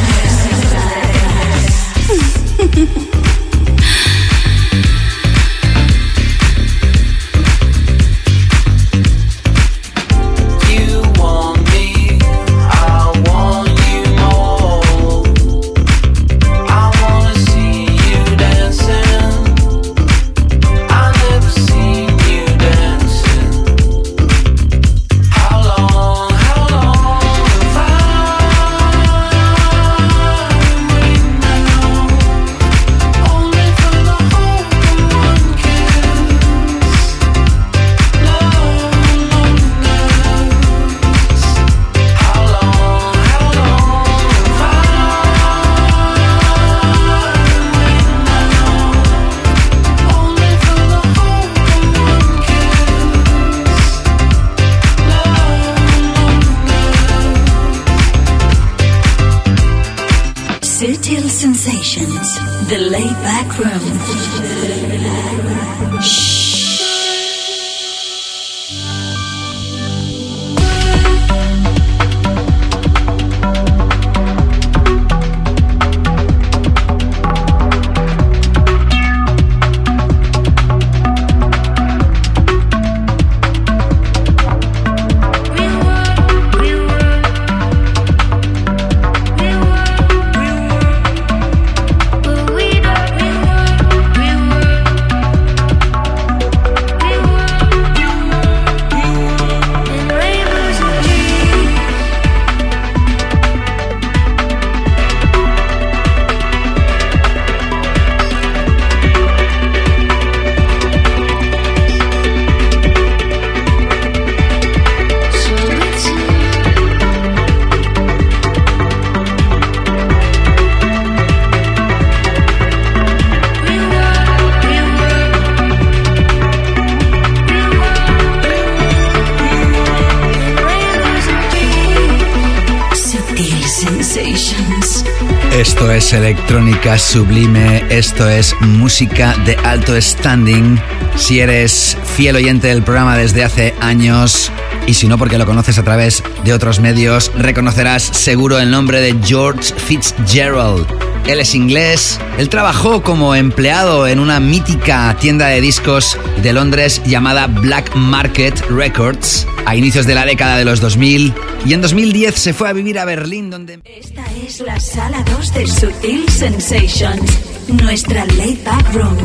Electrónica sublime, esto es música de alto standing. Si eres fiel oyente del programa desde hace años, y si no porque lo conoces a través de otros medios, reconocerás seguro el nombre de George Fitzgerald. Él es inglés, él trabajó como empleado en una mítica tienda de discos de Londres llamada Black Market Records a inicios de la década de los 2000 y en 2010 se fue a vivir a Berlín donde... Esta es la sala 2 de Sutil Sensations, nuestra laid back room,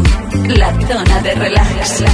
la zona de relax.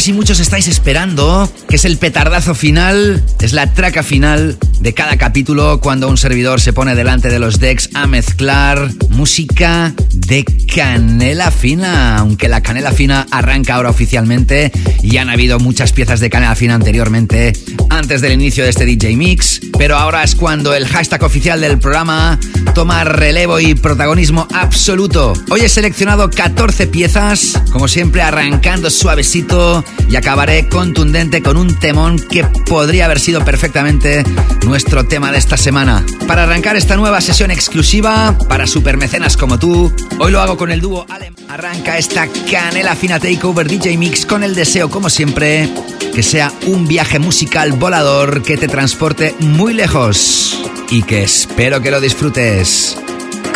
Muchas y muchos estáis esperando, que es el petardazo final, es la traca final de cada capítulo cuando un servidor se pone delante de los decks a mezclar música de canela fina, aunque la canela fina arranca ahora oficialmente y han habido muchas piezas de canela fina anteriormente, antes del inicio de este DJ Mix, pero ahora es cuando el hashtag oficial del programa toma relevo y protagonismo absoluto. Hoy he seleccionado 14 piezas, como siempre arrancando suavecito y acabaré contundente con un temón que podría haber sido perfectamente nuestro tema de esta semana. Para arrancar esta nueva sesión exclusiva para supermecenas como tú, hoy lo hago con el dúo Alem. Arranca esta canela fina takeover DJ Mix con el deseo, como siempre, que sea un viaje musical volador que te transporte muy lejos y que espero que lo disfrutes.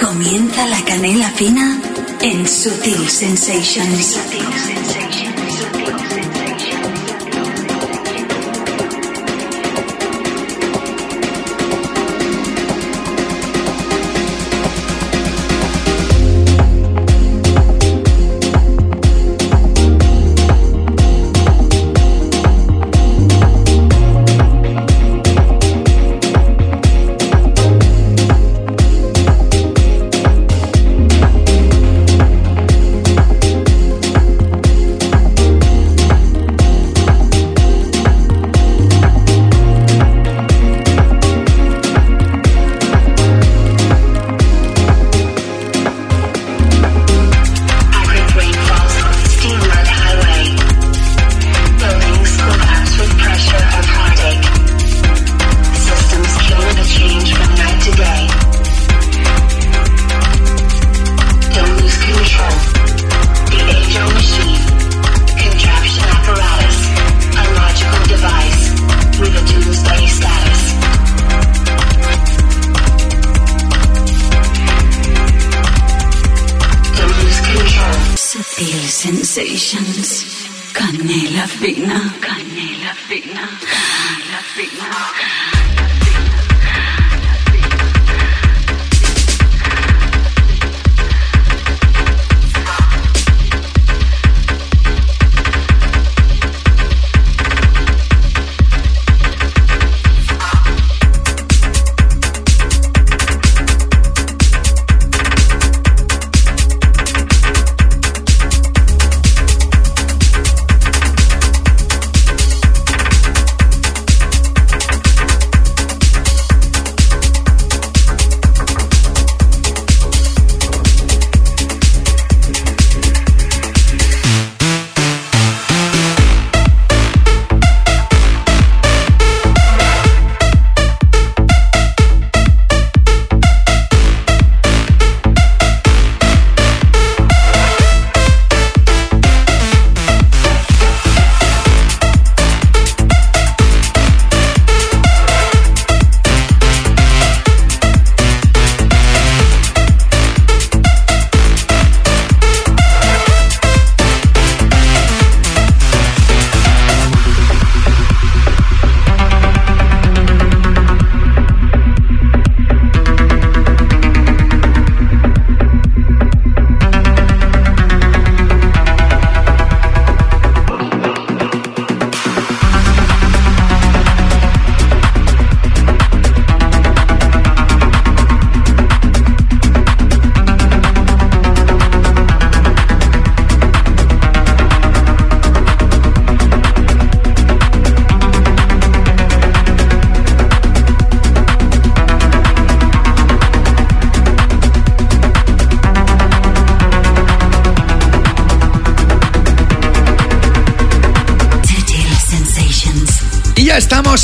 Comienza la canela fina en Sutil Sensations.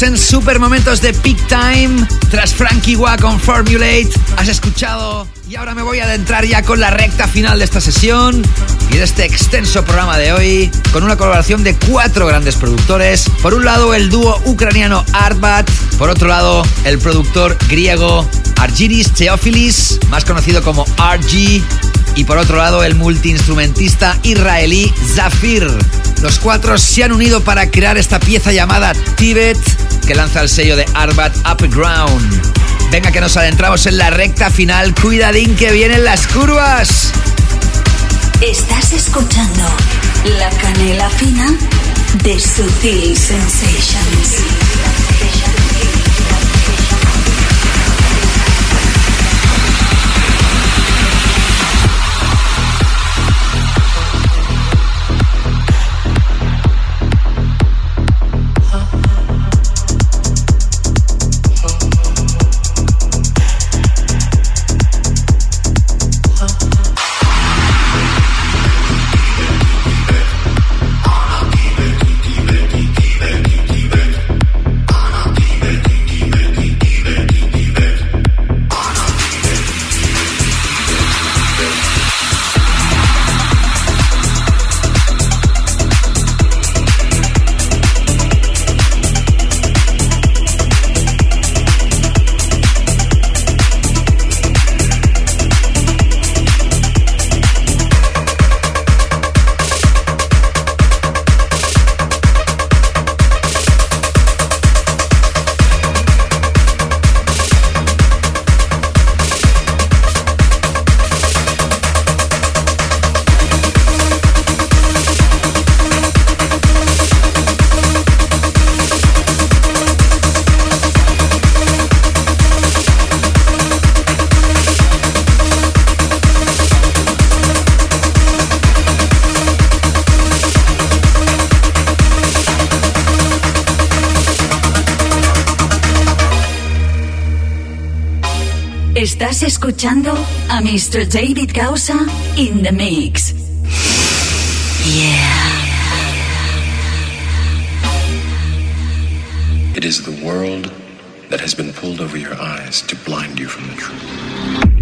En super momentos de peak time. Tras Frankie Wah con Formulate, has escuchado. Y ahora me voy a adentrar ya con la recta final de esta sesión y de este extenso programa de hoy, con una colaboración de cuatro grandes productores. Por un lado, el dúo ucraniano Artbat. Por otro lado, el productor griego Argyris Theophilis, más conocido como RG. Y por otro lado, el multiinstrumentista israelí Zafir. Los cuatro se han unido para crear esta pieza llamada Tibet, que lanza el sello de Arbat Upground. Venga que nos adentramos en la recta final. Cuidadín que vienen las curvas. Estás escuchando la canela fina de Sutil Sensations. Escuchando a Mr. David Gausa in the mix. Yeah. It is the world that has been pulled over your eyes to blind you from the truth.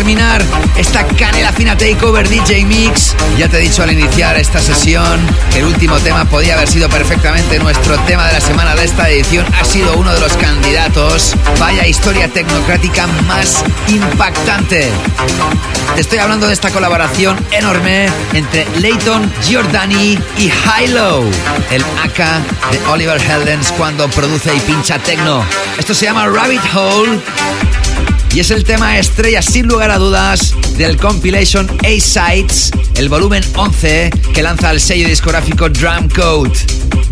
Terminar esta canela fina takeover DJ Mix. Ya te he dicho al iniciar esta sesión que el último tema podía haber sido perfectamente nuestro tema de la semana de esta edición. Ha sido uno de los candidatos. Vaya historia tecnocrática más impactante. Te estoy hablando de esta colaboración enorme entre Leighton Giordani y Hilo, el AK de Oliver Heldens cuando produce y pincha techno. Esto se llama Rabbit Hole y es el tema estrella sin lugar a dudas del compilation A-Sides, el volumen 11 que lanza el sello discográfico Drum Code.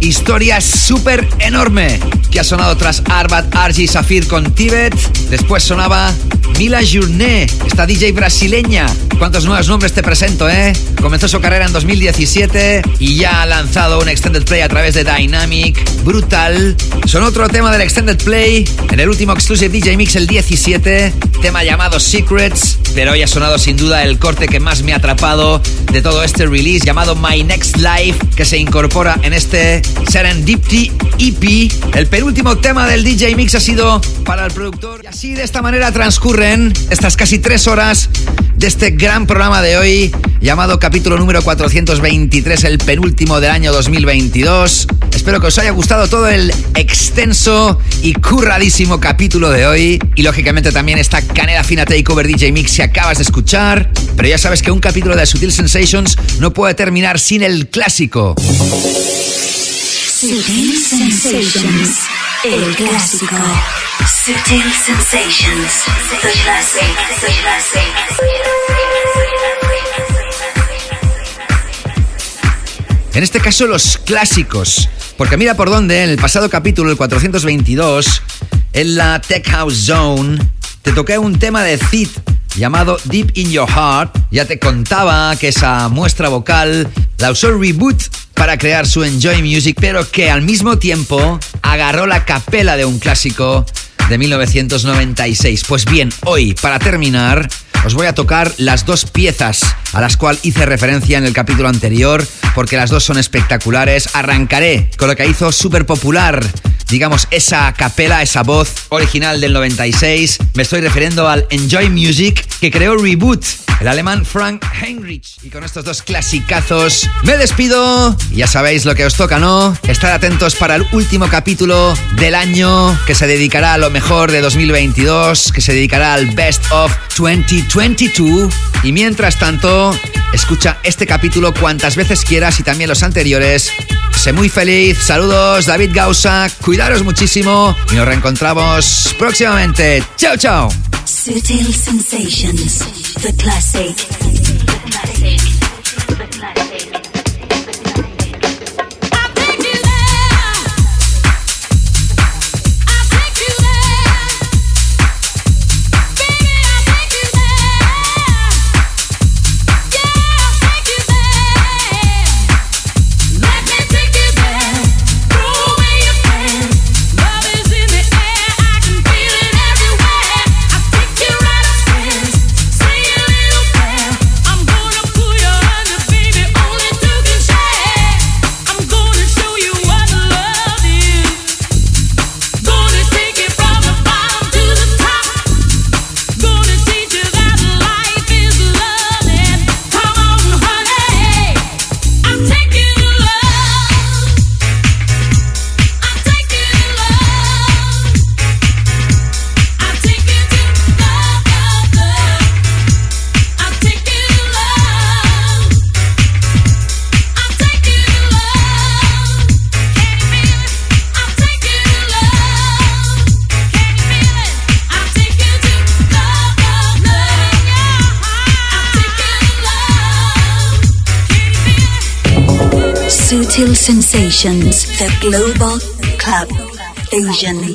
Historia súper enorme que ha sonado tras Arbat Argy Safir con Tibet, después sonaba Mila Journé, esta DJ brasileña. ¿Cuántos nuevos nombres te presento, eh? Comenzó su carrera en 2017 y ya ha lanzado un extended play a través de Dynamic. Brutal. Son otro tema del extended play en el último exclusive DJ Mix el 17, tema llamado Secrets, pero hoy ha sonado sin duda el corte que más me ha atrapado de todo este release llamado My Next Life, que se incorpora en este Serendipity EP. El penúltimo tema del DJ Mix ha sido para el productor. Y así de esta manera transcurren estas casi tres horas de este gran programa de hoy llamado capítulo número 423, el penúltimo del año 2022. Espero que os haya gustado todo el extenso y curradísimo capítulo de hoy y lógicamente también esta canela fina takeover DJ Mix que acabas de escuchar, pero ya sabes que un capítulo de Sutil Sensations no puede terminar sin el clásico. Sutil Sensations, el clásico. Sutil Sensations, En este caso los clásicos, porque mira por dónde, en el pasado capítulo, el 422, en la Tech House Zone, te toqué un tema de Cid llamado Deep in Your Heart. Ya te contaba que esa muestra vocal la usó Reboot para crear su Enjoy Music, pero que al mismo tiempo agarró la capela de un clásico de 1996. Pues bien, hoy, para terminar, os voy a tocar las dos piezas a las cuales hice referencia en el capítulo anterior, porque las dos son espectaculares. Arrancaré con lo que hizo súper popular, digamos, esa capela, esa voz original del 96. Me estoy refiriendo al Enjoy Music que creó Reboot, el alemán Frank Heinrich. Y con estos dos clasicazos me despido. Ya sabéis lo que os toca, ¿no? Estar atentos para el último capítulo del año que se dedicará a lo mejor de 2022, que se dedicará al Best of 2022. Y mientras tanto, escucha este capítulo cuantas veces quieras y también los anteriores. Sé muy feliz. Saludos, David Gausa. Cuidaros muchísimo y nos reencontramos próximamente. Chao, chao. Sensations, the global club. Asian.